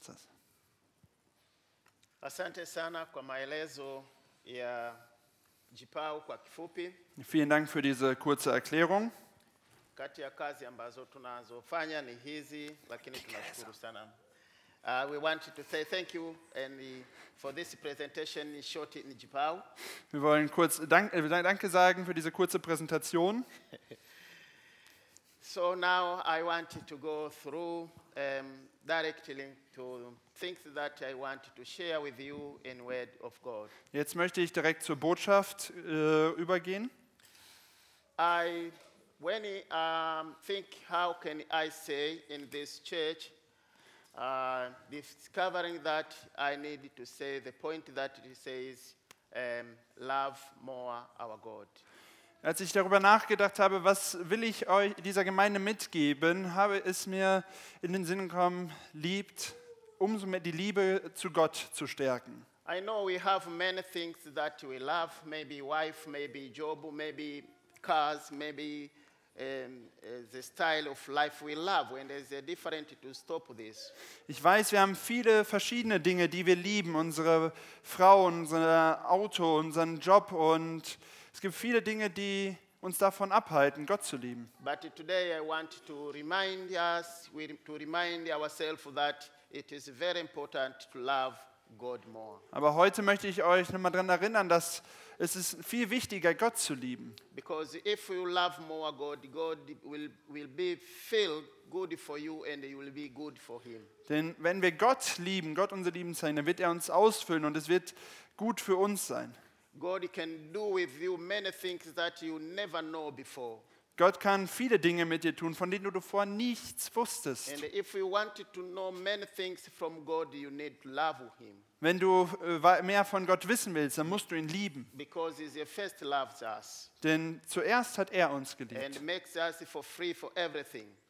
Sasa. Asante sana kwa maelezo ya Jipau kwa kifupi. Vielen Dank für diese kurze Erklärung. Kati ya kazi ambazo tunazofanya ni hizi, lakini tunashukuru sana. Uh, we want to say thank you and uh, for this presentation in short in Jipau. Wir wollen kurz Dank, äh, Danke sagen für diese kurze Präsentation. So now I want to go through um, directly to things that I want to share with you in Word of God. Jetzt möchte ich direkt zur Botschaft äh, übergehen. I, when I um, think, how can I say in this church, uh, discovering that I need to say the point that it says, um, love more our God. Als ich darüber nachgedacht habe, was will ich euch dieser Gemeinde mitgeben, habe es mir in den Sinn gekommen, liebt, umso mehr die Liebe zu Gott zu stärken. I know we have many things that we love, maybe wife, maybe job, maybe cars, maybe uh, the style of life we love, and there's a different to stop this. Ich weiß, wir haben viele verschiedene Dinge, die wir lieben. Unsere Frau, unser Auto, unseren Job und es gibt viele Dinge, die uns davon abhalten, Gott zu lieben. But today I want to remind us, to remind ourselves that it is very important to love God more. Aber heute möchte ich euch nochmal daran erinnern, dass es ist viel wichtiger, Gott zu lieben. Because if you love more God, God will, will be feel good for you and you will be good for Him. Denn wenn wir Gott lieben, Gott unser Lieben zeigen, dann wird er uns ausfüllen und es wird gut für uns sein. God can do with you many things that you never know before. Gott kann viele Dinge mit dir tun, von denen du davor nichts wusstest. And if you want to know many things from God, you need to love Him Wenn du äh, mehr von Gott wissen willst, dann musst du ihn lieben. Denn zuerst hat er uns geliebt.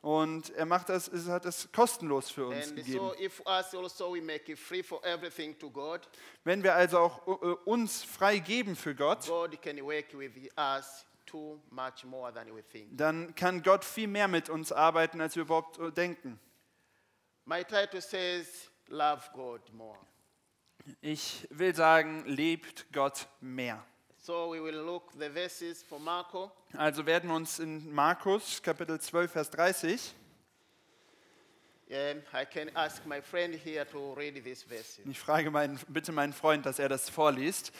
Und er macht das, es hat es kostenlos für uns gegeben. also Wenn wir also auch äh, uns frei geben für Gott, dann kann Gott viel mehr mit uns arbeiten, als wir überhaupt äh, denken. My title says, Love God More. Ich will sagen, lebt Gott mehr. So we will look the verses for Marco. Also werden wir uns in Markus Kapitel 12, Vers 30, Um, I can ask my friend here to read these verses. ich frage meinen, bitte meinen Freund, dass er das vorliest,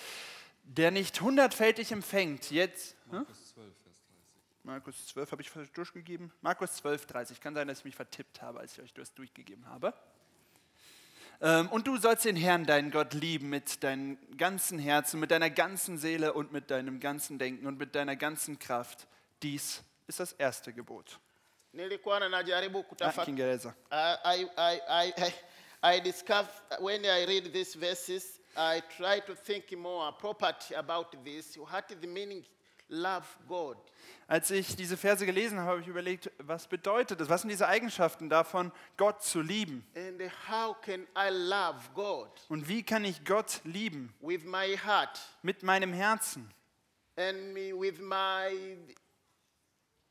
der nicht hundertfältig empfängt, jetzt... Markus 12, Vers 30. Markus 12 habe ich durchgegeben. Markus 12, 30. Kann sein, dass ich mich vertippt habe, als ich euch das durchgegeben habe. Ähm, und du sollst den Herrn, deinen Gott, lieben mit deinem ganzen Herzen, mit deiner ganzen Seele und mit deinem ganzen Denken und mit deiner ganzen Kraft. Dies ist das erste Gebot. Nilikuwa najaribu Ah, kutafakari. I, I, I, I, I, I discover when I read these verses, I try to think more properly about this. What is the meaning? Love God. Als ich diese Verse gelesen habe, habe ich überlegt, was bedeutet es? Was sind diese Eigenschaften davon, Gott zu lieben? And how can I love God? Und wie kann ich Gott lieben? With my heart Mit meinem Herzen and me with my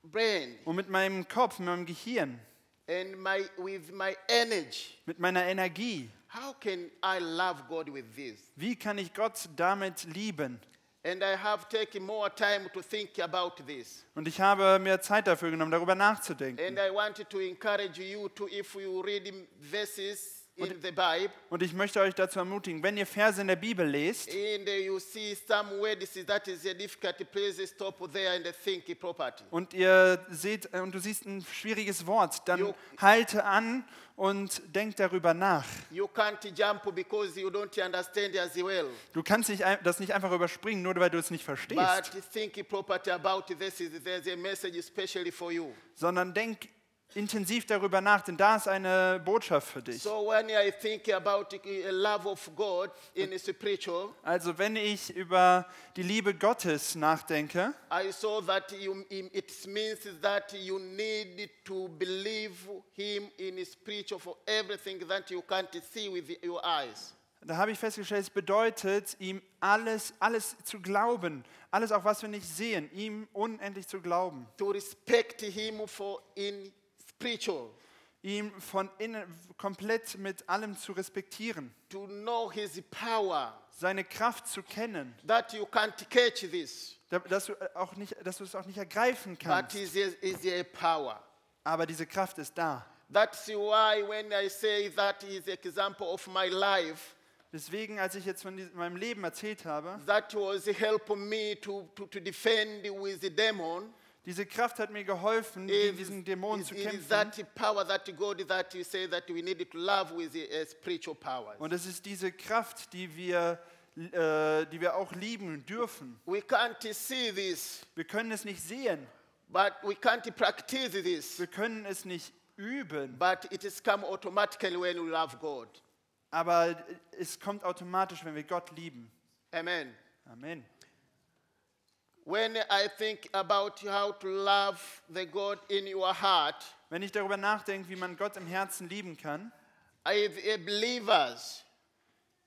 brain und mit meinem Kopf, mit meinem Gehirn, and my, with my energy. mit meiner Energie. How can I love God with this? Wie kann ich Gott damit lieben? And I have taken more time to think about this. Und ich habe mir Zeit dafür genommen, darüber nachzudenken. And I wanted to encourage you to, if you read verses in the Bible, Und ich möchte euch dazu ermutigen, wenn ihr Verse in der Bibel lest and you see some words that is a difficult, please stop there and think properly. und ihr seht äh, und du siehst ein schwieriges Wort, dann Jo. halte an und denk darüber nach. You can't jump because you don't understand as well. Du kannst nicht, das nicht einfach überspringen, nur weil du es nicht verstehst, But think properly about this. There's a message especially for you. sondern denk intensiv darüber nach, denn da ist eine Botschaft für dich. So when I think about the love of God in spiritual, Also wenn ich über die Liebe Gottes nachdenke, I saw that you, it means that you need to believe Him in spiritual for everything that you can't see with your eyes. Da habe ich festgestellt, es bedeutet, ihm alles, alles zu glauben, alles auch was wir nicht sehen, ihm unendlich zu glauben, To respect Him for in spiritual. ihm von innen komplett mit allem zu respektieren, to know His power, seine Kraft zu kennen, that you can't catch this, da- dass du, äh, auch nicht, dass du es auch nicht ergreifen kannst. is is a power. Aber diese Kraft ist da. That's why when I say that is example of my life, Deswegen, als ich jetzt von meinem Leben erzählt habe, that was helping me to, to, to defend with the demon. Diese Kraft hat mir geholfen, gegen diesen Dämonen is- zu kämpfen. spiritual powers. Und es ist diese Kraft, die wir, äh, die wir auch lieben dürfen. We can't see this, Wir können es nicht sehen, but we can't practice this. wir können es nicht üben, But it is come automatically when we love God. aber es kommt automatisch, wenn wir Gott lieben. Amen. Amen. Wenn ich darüber nachdenke, wie man Gott im Herzen lieben kann,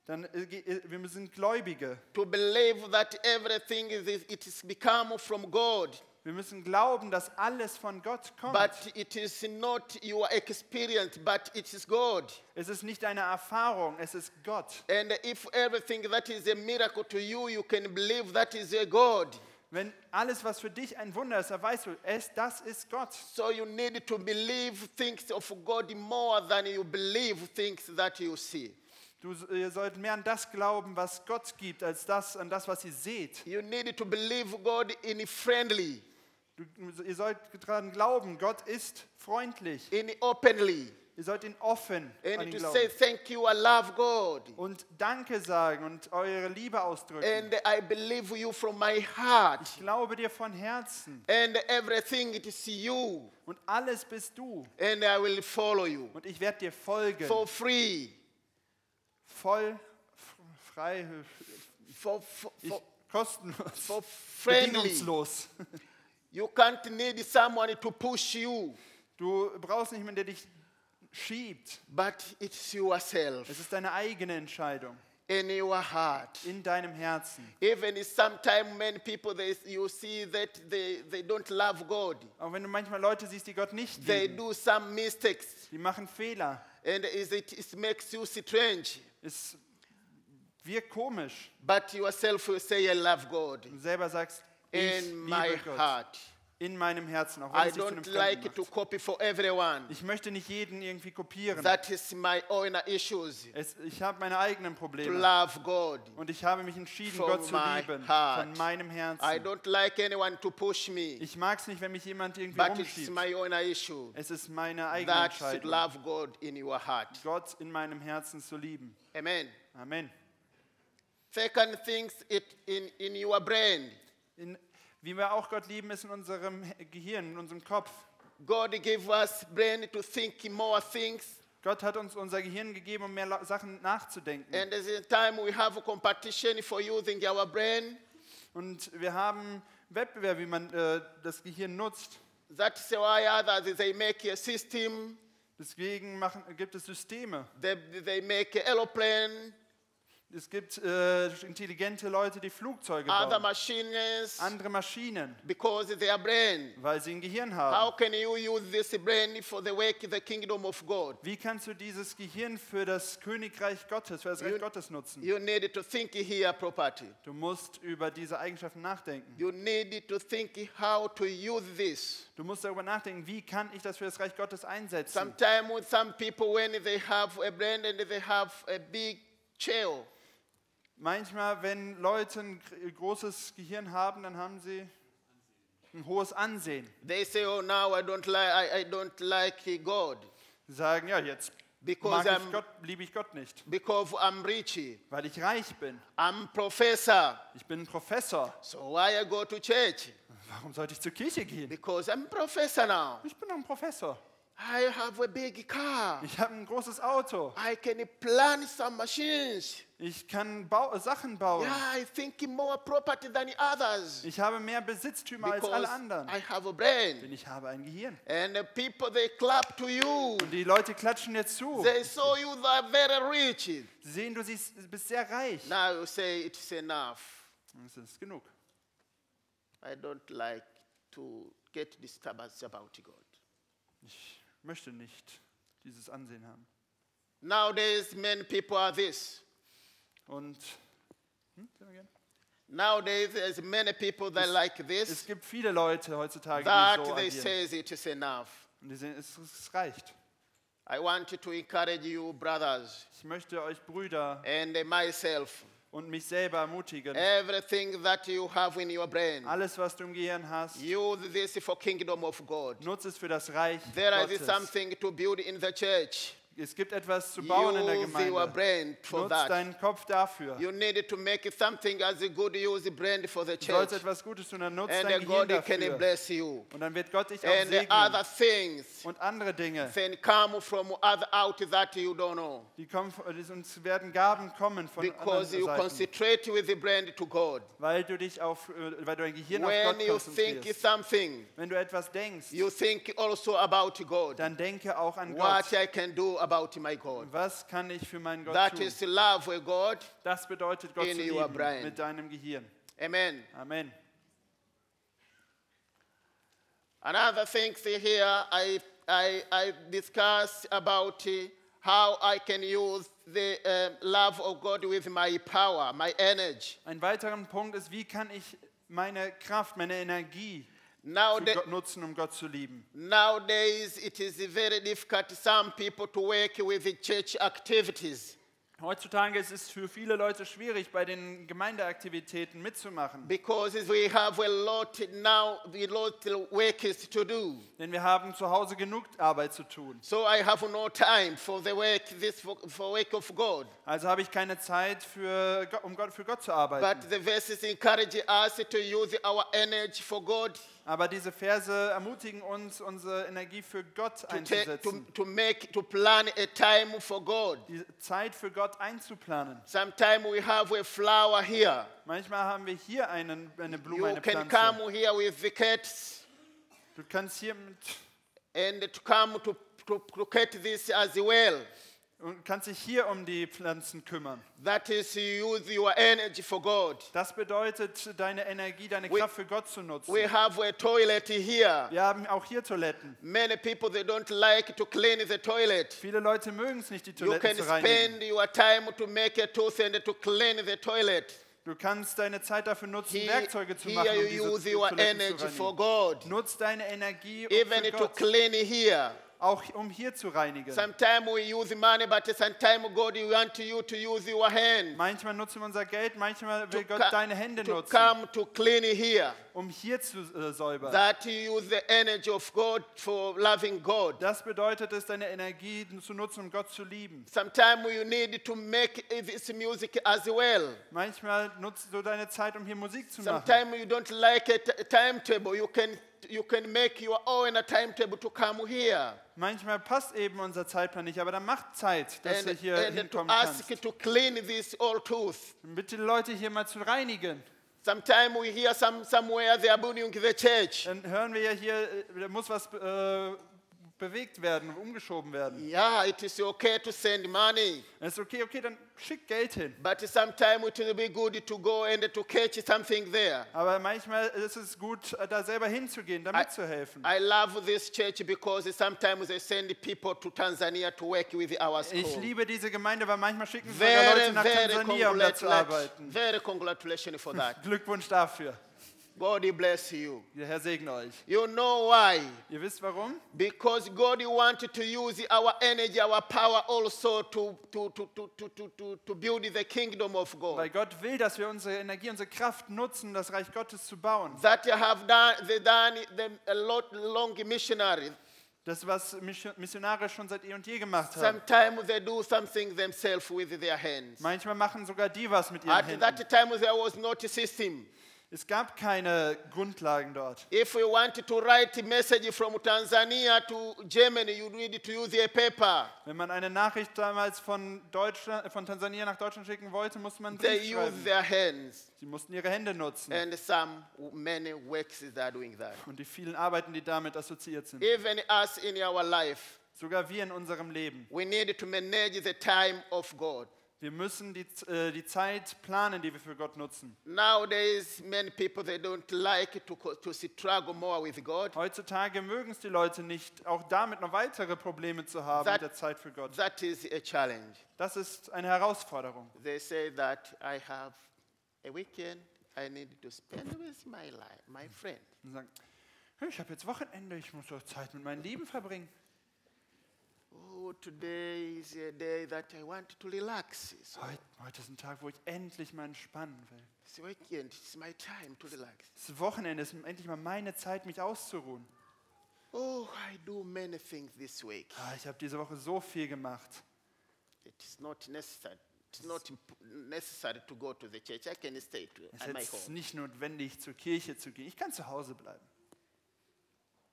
dann äh, äh, wir sind Gläubige. to believe that everything is it is become from God, Wir müssen glauben, dass alles von Gott kommt. but it is not your experience, but it is God. es ist nicht deine Erfahrung, es ist Gott. And if everything that is a miracle to you, you can believe that is a God. Wenn alles, was für dich ein Wunder ist, dann weißt du, es, das ist Gott. So you need to believe things of God more than you believe things that you see. Du, ihr sollt mehr an das glauben, was Gott gibt, als das an das, was ihr seht. You need to believe God in friendly, Du, ihr sollt daran glauben, Gott ist freundlich. in openly, Ihr sollt ihn offen an and ihn to say glauben. thank you, I love God. Und Danke sagen und eure Liebe ausdrücken. And I believe you from my heart. Ich glaube dir von Herzen. And everything it is you. Und alles bist du. And I will follow you Und ich werde dir folgen. for free. Voll, f- frei, For, for, ich, for, kostenlos, for friendly. bedingungslos. You can't need someone to push you, Du brauchst nicht mehr, der dich schiebt. but it's yourself Es ist deine eigene Entscheidung in your heart. in deinem Herzen. Even if sometimes many people they, you see that they, they don't love God. Auch wenn du manchmal Leute siehst, die Gott nicht They lieben, do some mistakes die machen Fehler. and is it, it makes you strange. Es wirkt komisch. But yourself will say, I love God Du selber sagst, ich in my liebe Gott. heart. In meinem Herzen, auch wenn I es dich zu einem don't like Fremden to macht. copy for everyone. Ich möchte nicht jeden irgendwie kopieren. That is my own issues. Es, ich habe meine eigenen To Probleme. love God. Und ich habe mich entschieden, From Gott zu my lieben. heart. Von meinem I Herzen. don't like anyone to push me. Ich mag es nicht, wenn mich jemand irgendwie But it's rumschiebt. my own issue. Es ist meine eigene That Entscheidung, love God in your heart. Gott in meinem Herzen zu lieben. Amen. Amen. Second things it in, in your brain. In, wie wir auch Gott lieben, ist in unserem Gehirn, in unserem Kopf. God gave us brain to think more things. Gott hat uns unser Gehirn gegeben, um mehr Sachen nachzudenken. And at the time we have competition for using our brain. Und wir haben Wettbewerb, wie man äh, das Gehirn nutzt. That's why others they make a system. Deswegen machen, gibt es Systeme. They, they make an aeroplane, Es gibt äh, intelligente Leute, die Flugzeuge other bauen. machines, Andere Maschinen, because they are brain. weil sie ein Gehirn How haben. can you use this brain for the work of the kingdom of God? Wie kannst du dieses Gehirn für das Königreich Gottes, für das Reich You- Gottes nutzen? You need to think here properly. Du musst über diese Eigenschaften nachdenken. You need to think how to use this. Du musst darüber nachdenken, wie kann ich das für das Reich Gottes einsetzen? Sometimes some people, when they have a brain and they have a big chair, Manchmal, wenn Leute ein gr- großes Gehirn haben, dann haben sie ein hohes Ansehen. they say, "Oh, now I don't like, I, I don't like God Sie sagen, ja, jetzt Because mag ich I'm- Gott, liebe ich Gott nicht, because I'm rich, weil ich reich bin. I'm professor. Ich bin ein Professor. So why I go to church? Warum sollte ich zur Kirche gehen? Because I'm professor now. Ich bin ein Professor. I have a big car. Ich habe ein großes Auto. I can plan some machines. Ich kann Bau Sachen bauen. Yeah, I think more property than others. Ich habe mehr Besitztümer als Because alle anderen. I have a brain. Denn ich habe ein Gehirn. And the people, they clap to you. Und die Leute klatschen dir zu. They saw you are very rich. Sie sehen, du siehst, bist sehr reich. Now you say it's enough. Das ist genug. I don't like to get disturbance about God. Ich möchte nicht dieses Ansehen haben. Nowadays, many people are this. Und hm. Nowadays, there's many people that like es this, gibt viele Leute heutzutage, that die so they agieren. it is enough. Und die sehen, es, es reicht. I want to encourage you, brothers, Ich möchte euch Brüder and myself, und mich selber ermutigen. everything that you have in your brain, Alles, was du im Gehirn hast, use this for kingdom of God. nutze es für das Reich There is Gottes. something to build in the church. Es gibt etwas zu bauen in der Use your Gemeinde. brain for Nutz that. deinen Kopf dafür. You need to make something as a good use brand for the Du sollst church. etwas Gutes tun, dann nutzt And dein Gehirn God can dafür. bless you. Und dann wird Gott dich auch And the other segnen. things Und andere Dinge, can come from other out that you don't know. die kommen, von- uns werden Gaben kommen von Because you anderen Seiten, concentrate with the brand to God. weil du dich auf, äh, weil du dein Gehirn auf When Gott you think konzentrierst. something, Wenn du etwas denkst, you think also about God. dann denke auch an What Gott. I can do about my God. Was kann ich für meinen Gott That tun? is love for God. Das bedeutet Gott in zu your lieben brain. mit deinem Gehirn. Amen. Amen. Another thing here, I, I, I discuss about uh, how I can use the uh, love of God with my power, my energy. Ein weiterer Punkt ist, wie kann ich meine Kraft, meine Energie Nowadays, nutzen, um Gott zu lieben? nowadays, it is very difficult some people to work with the church activities Heutzutage ist es für viele Leute schwierig, bei den Gemeindeaktivitäten mitzumachen. because we have a lot now, a lot work is to do. Denn wir haben zu Hause genug Arbeit zu tun. So I have no time for the work, this for, for work of God. Also habe ich keine Zeit, für, um Gott, für Gott zu arbeiten. But the verses encourage us to use our energy for God Aber diese Verse ermutigen uns, unsere Energie für Gott to, take, to, einzusetzen. to make to plan a time for God. Die Zeit für Gott einzuplanen. Sometimes we have a flower here. Manchmal haben wir hier einen, eine Blume, You eine can Pflanze. come here with the cats Du kannst hier mit, and to come to, to, to cut this as well. Und kannst dich hier um die Pflanzen kümmern. That is, you use your energy for God. Das bedeutet, deine Energie, deine We- Kraft für Gott zu nutzen. We have a toilet here. Wir haben auch hier Toiletten. Many people they don't like to clean the toilet. Viele Leute mögen es nicht, die You Toiletten can zu reinigen. spend your time to make a tooth and to clean the toilet. Du kannst deine Zeit dafür nutzen, He- Werkzeuge zu machen, um you diese use your Toiletten energy zu for reinigen. God. Nutz deine Energie Even für to Gott, clean here. Auch um hier zu reinigen. Sometimes we use money, but sometimes God you want you to use your hand. Manchmal nutzen wir unser Geld, manchmal will Gott deine Hände nutzen, come to clean here. um hier zu äh, säubern. That you use the energy of God for loving God. Das bedeutet es, deine Energie zu nutzen, um Gott zu lieben. Sometimes you need to make this music as well. Manchmal nutzt du deine Zeit, um hier Musik zu machen. Sometimes you don't like a timetable. You can you can make your own timetable to come here Manchmal passt eben unser Zeitplan nicht, aber dann macht Zeit, dass and, hier and to hinkommen ask kannst. to clean this old tooth. Bitte Leute hier mal zu reinigen. Sometimes we hear some somewhere they are building the church. Dann hören wir ja hier, äh, da muss was äh, bewegt werden, umgeschoben werden. Yeah, it is okay to send money, Dann ist okay, okay, dann schick Geld hin. but sometimes it will be good to go and to catch something there. Aber manchmal ist es gut, äh, da selber hinzugehen, da I, mitzuhelfen. I love this church because sometimes they send people to Tanzania to work with our Ich school. liebe diese Gemeinde, weil manchmal schicken sie Leute nach Tansania, um da zu arbeiten. very congratulations for that. Glückwunsch dafür. God bless you. Der Herr segne euch. You know why? Ihr wisst warum? Because God wanted to use our energy, our power also to, to, to, to, to, to, build the kingdom of Weil God. Gott will, dass wir unsere Energie, unsere Kraft nutzen, das Reich Gottes zu bauen. That have done, they done them a lot long missionary. Das, was Mission- Missionare schon seit eh und je gemacht haben. Sometimes they do something themselves with their hands. Manchmal machen sogar die was mit ihren At Händen. that time there was not a system. Es gab keine Grundlagen dort. If we wanted to write a message from Tanzania to Germany, you need to use a paper. Wenn man eine Nachricht damals von, Deutschland, von Tansania nach Deutschland schicken wollte, musste man They Brief use schreiben. their hands. Sie mussten ihre Hände nutzen. And some, many works are doing that. Und die vielen Arbeiten, die damit assoziiert sind. Even us in our life, Sogar wir in unserem Leben. we need to manage the time of God. Wir müssen die, äh, die Zeit planen, die wir für Gott nutzen. Nowadays, many people they don't like to, co- to struggle more with God. Heutzutage mögen es die Leute nicht, auch damit noch weitere Probleme zu haben That- mit der Zeit für Gott. That is a challenge. Das ist eine Herausforderung. They say that I have a weekend I need to spend with my life, my friend. Und sagen, "Hey, ich habe jetzt Wochenende, ich muss doch Zeit mit meinen Lieben verbringen. Oh, today is a day that I want to relax. So Heute, heute ist ein Tag, wo ich endlich mal entspannen will. it's a weekend. It's my time to relax. Das Wochenende ist endlich mal meine Zeit, mich auszuruhen. Oh, I do many things this week. Ah, ich habe diese Woche so viel gemacht. It is not necessary. It's not imp- necessary to go to the church. I can stay to, Es at ist my jetzt home. nicht notwendig, zur Kirche zu gehen. Ich kann zu Hause bleiben.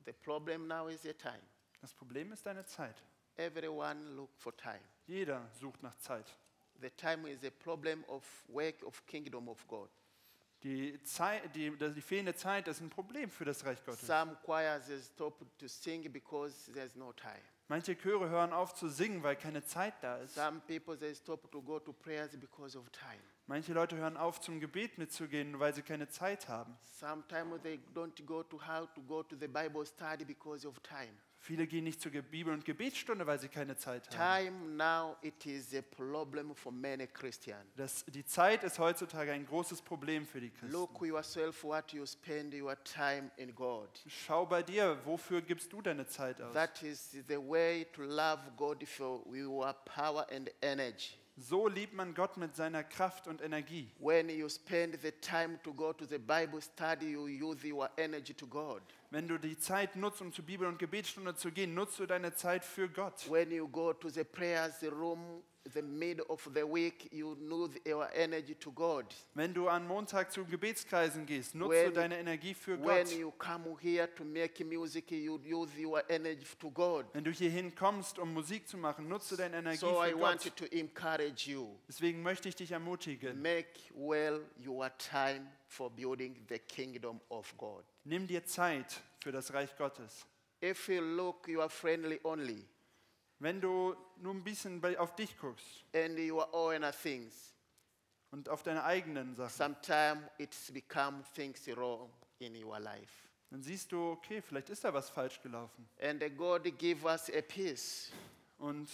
The problem now is the time. Das Problem ist deine Zeit. Everyone look for time. Jeder sucht nach Zeit. The time is a problem of work of kingdom of God. Die, Zeit, die, die fehlende Zeit ist ein Problem für das Reich Gottes. Some choirs stop to sing because there's no time. Manche Chöre hören auf zu singen, weil keine Zeit da ist. Some people they stop to go to prayers because of time. Manche Leute hören auf, zum Gebet mitzugehen, weil sie keine Zeit haben. Sometimes they don't go to how to go to the Bible study because of time. Viele gehen nicht zur Bibel- und Gebetsstunde, weil sie keine Zeit haben. Das, die Zeit ist heutzutage ein großes Problem für die Christen. Look yourself what you spend your time in God. Schau bei dir, wofür gibst du deine Zeit aus? That is the way to love God for your power and energy. So liebt man Gott mit seiner Kraft und Energie. When you spend the time to go to the Bible study, you use your energy to God. Wenn du die Zeit nutzt, um zur Bibel- und Gebetsstunde zu gehen, nutzt du deine Zeit für Gott. When you go to the prayers room, the middle of the week, you use your energy to God. Wenn du am Montag zu Gebetskreisen gehst, nutzt When- du deine Energie für When Gott. you come here to make music, you use your energy to God. Wenn du hierhin kommst, um Musik zu machen, nutzt du deine Energie So I für want Gott. to encourage you. Deswegen möchte ich dich ermutigen. Make well your time for building the kingdom of God. Nimm dir Zeit für das Reich Gottes. If you look, you are friendly only, Wenn du nur ein bisschen auf dich guckst and your own things. und auf deine eigenen Sachen, Sometimes it's become things wrong in your life. dann siehst du, okay, vielleicht ist da was falsch gelaufen. And God give us a peace. Und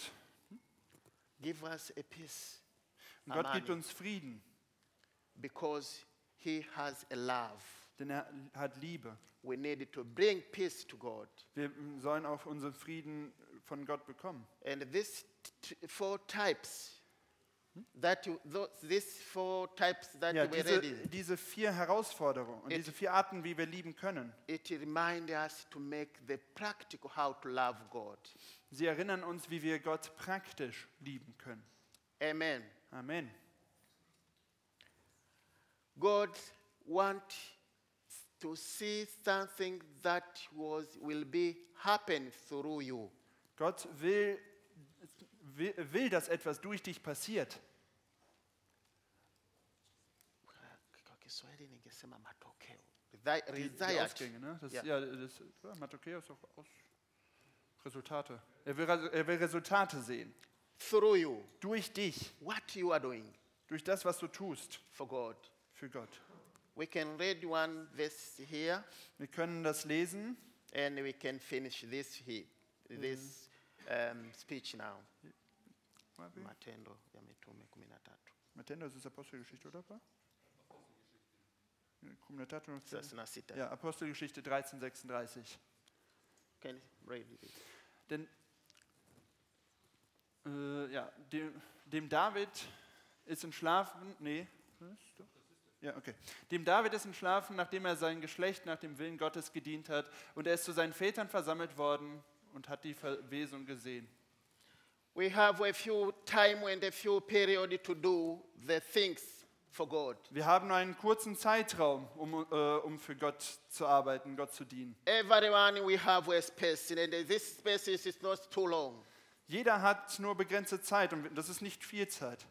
Give us a peace Gott gibt Amen. uns Frieden, because He has a love. denn er hat Liebe. We need to bring peace to God. Wir sollen auch unseren Frieden von Gott bekommen. And these four types that you, those, these four types that Ja, you were diese, reading, diese vier Herausforderungen und It- diese vier Arten, wie wir lieben können, it reminds us to make the practical how to love God. sie erinnern uns, wie wir Gott praktisch lieben können. Amen. Amen. God wants to see something that was will be happen through you. Gott will, will, will, dass etwas durch dich passiert. Die, die Result. Ausgänge, ne? Das, Ja. ja. das, ja, Matthäus auch aus Resultate. Er will, er will Resultate sehen. Through you. Durch dich, What you are doing durch das, was du tust for God. für Gott. We can read one verse here Wir können das lesen. and we can finish this here, this um, speech now. Matendo ya Mitume 13. Matthäus ist Apostelgeschichte, oder? Pa? Kommunitator- 36. Ja, Apostelgeschichte 1336. Can you read it? Denn äh, ja, dem, dem David ist entschlafen, nee, ja, okay. Dem David ist entschlafen, nachdem er sein Geschlecht nach dem Willen Gottes gedient hat und er ist zu seinen Vätern versammelt worden und hat die Verwesung gesehen. We have a few time and a few period to do the things for God. Wir haben nur einen kurzen Zeitraum, um, äh, um für Gott zu arbeiten, Gott zu dienen. Everyone we have a space and this space is not too long. Jeder hat nur begrenzte Zeit und das ist nicht viel Zeit.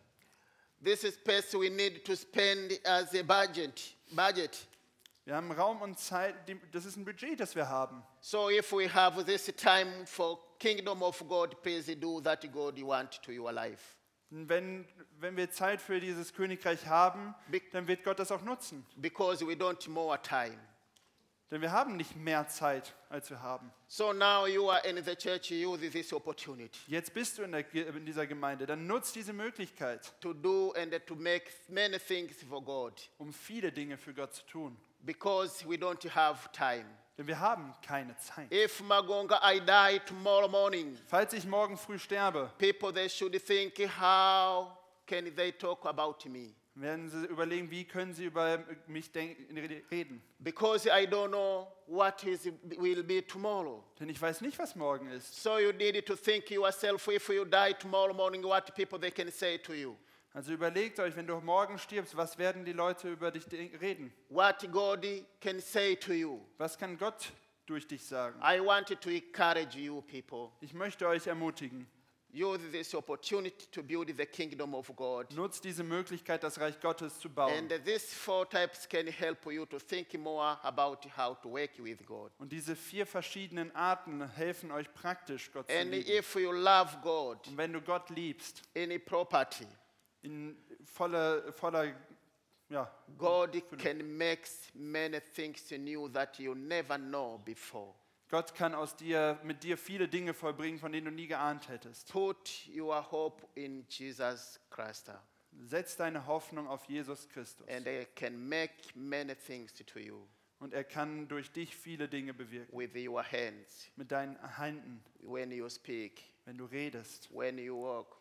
This is space we need to spend as a budget. Budget. Wir haben Raum und Zeit, das ist ein Budget, das wir haben. So if we have this time for kingdom of God, please do that God want to your life. Wenn, wenn wir Zeit für dieses Königreich haben, Be- dann wird Gott das auch nutzen. because we don't more time. Denn wir haben nicht mehr Zeit, als wir haben. So now you are in the church, use this opportunity Jetzt bist du in, der, in dieser Gemeinde, dann nutzt diese Möglichkeit, to do and to make many things for God um viele Dinge für Gott zu tun. Because we don't have time. Denn wir haben keine Zeit. If Magonga, I die tomorrow morning, Falls ich morgen früh sterbe, people they should think how can they talk about me werden sie überlegen, wie können sie über mich reden. because I don't know what is will be tomorrow. Denn ich weiß nicht, was morgen ist. So you need to think yourself if you die tomorrow morning, what people they can say to you, Also überlegt euch, wenn du morgen stirbst, was werden die Leute über dich de- reden? what God can say to you. Was kann Gott durch dich sagen? I wanted to encourage you people. Ich möchte euch ermutigen, Use this opportunity to build the kingdom of God. nutzt diese Möglichkeit, das Reich Gottes zu bauen. And these four types can help you to think more about how to work with God. Und diese vier verschiedenen Arten helfen euch praktisch, Gott zu And lieben. if you love God, Und wenn du Gott liebst, any property, in voller, voller ja, God can make many things new that you never know before. Gott kann aus dir, mit dir viele Dinge vollbringen, von denen du nie geahnt hättest. Put your hope in Jesus Christ, Setz deine Hoffnung auf Jesus Christus. and He can make many things to you Und er kann durch dich viele Dinge bewirken. with your hands Mit deinen Händen, when you speak, wenn du redest, when you walk,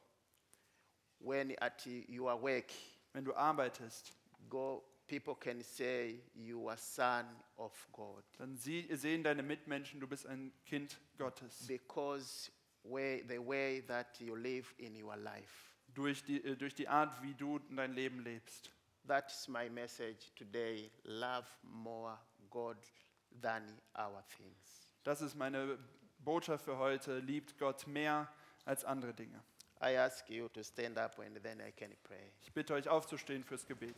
when at your work. wenn du arbeitest. Go, people can say you are son of God Dann sie, sehen deine Mitmenschen, du bist ein Kind Gottes. because way, the way that you live in your life. Durch die, äh, durch die Art, wie du dein Leben lebst. That's my message today. Love more God than our things. Das ist meine Botschaft für heute. Liebt Gott mehr als andere Dinge. I ask you to stand up and then I can pray. Ich bitte euch aufzustehen fürs Gebet.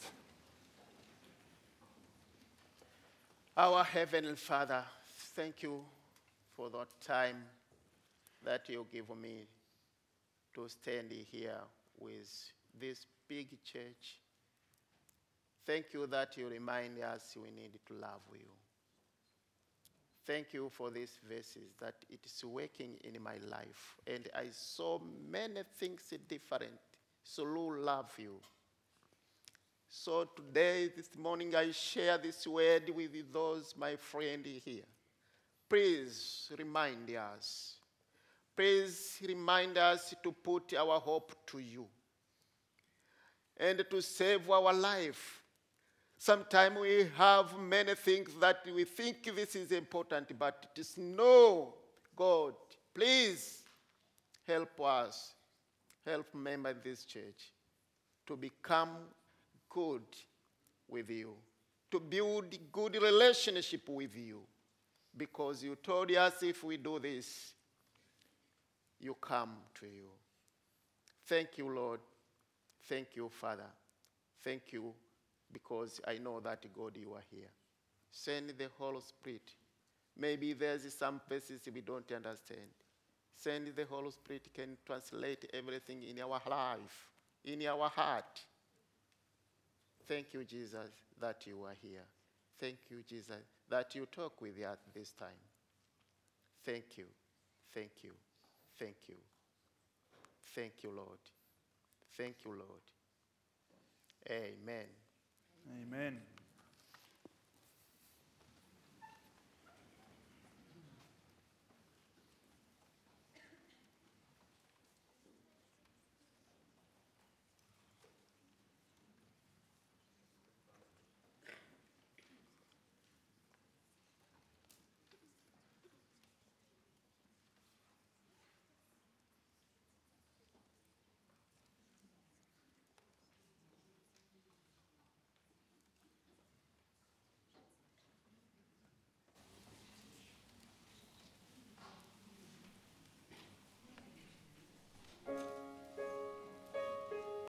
Our Heavenly Father, thank you for that time that you give me to stand here with this big church. Thank you that you remind us we need to love you. Thank you for these verses that it is working in my life. And I saw many things different. So Lord, love you. So today, this morning, I share this word with those, my friend here. Please remind us. Please remind us to put our hope to you and to save our life. Sometimes we have many things that we think this is important, but it is no, God, please help us, help members of this church to become good with you, to build good relationship with you, because you told us if we do this, you come to you. Thank you, Lord. Thank you, Father. Thank you, because I know that God, you are here. Send the Holy Spirit. Maybe there's some places we don't understand. Send the Holy Spirit can translate everything in our life, in our heart. Thank you, Jesus, that you are here. Thank you, Jesus, that you talk with us this time. Thank you, thank you, thank you. Thank you, Lord. Thank you, Lord. Amen. Amen.